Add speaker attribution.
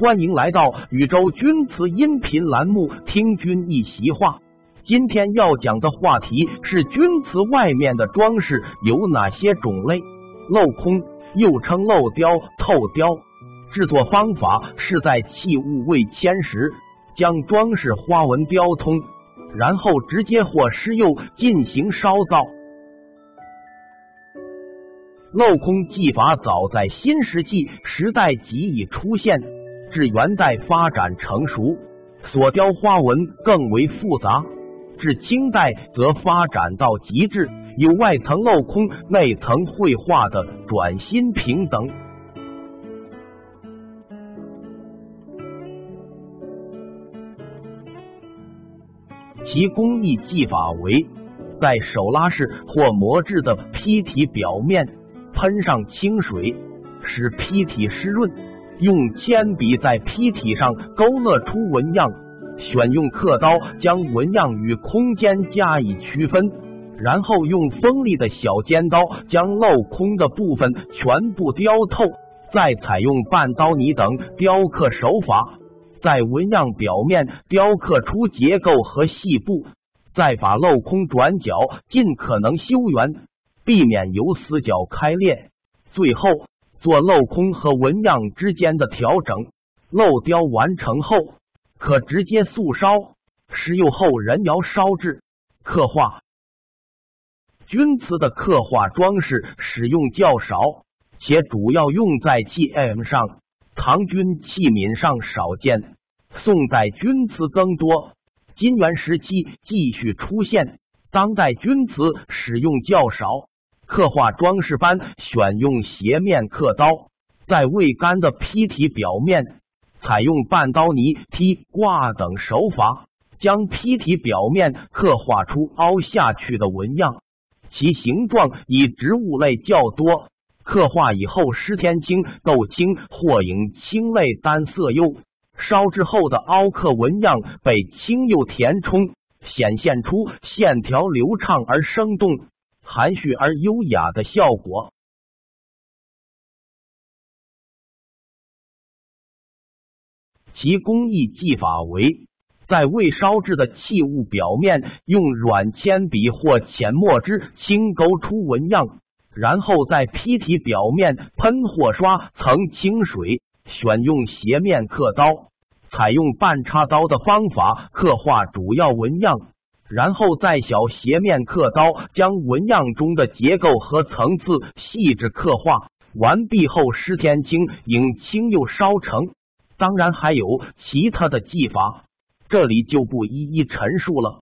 Speaker 1: 欢迎来到宇宙钧瓷音频栏目，听君一席话。今天要讲的话题是钧瓷外面的装饰有哪些种类？镂空又称镂雕、透雕，制作方法是在器物未签时，将装饰花纹雕通，然后直接或施釉进行烧造。镂空技法早在新石器时代即已出现。至元代发展成熟，所雕花纹更为复杂；至清代则发展到极致，有外层镂空、内层绘画的转心平等。其工艺技法为：在手拉式或磨制的坯体表面喷上清水，使坯体湿润。用铅笔在坯体上勾勒出纹样，选用刻刀将纹样与空间加以区分，然后用锋利的小尖刀将镂空的部分全部雕透，再采用半刀泥等雕刻手法，在纹样表面雕刻出结构和细部，再把镂空转角尽可能修圆，避免由死角开裂，最后。做镂空和纹样之间的调整，镂雕完成后可直接素烧，施釉后人窑烧制。刻画钧瓷的刻画装饰使用较少，且主要用在器皿上，唐钧器皿上少见。宋代钧瓷增多，金元时期继续出现，当代钧瓷使用较少。刻画装饰般选用斜面刻刀，在未干的坯体表面采用半刀泥剔挂等手法，将坯体表面刻画出凹下去的纹样。其形状以植物类较多。刻画以后施天青、豆青或引青类单色釉，烧制后的凹刻纹样被青釉填充，显现出线条流畅而生动。含蓄而优雅的效果。其工艺技法为：在未烧制的器物表面用软铅笔或浅墨汁轻勾出纹样，然后在坯体表面喷或刷层清水，选用斜面刻刀，采用半插刀的方法刻画主要纹样。然后再小斜面刻刀，将纹样中的结构和层次细致刻画完毕后，施天青引青釉烧成。当然还有其他的技法，这里就不一一陈述了。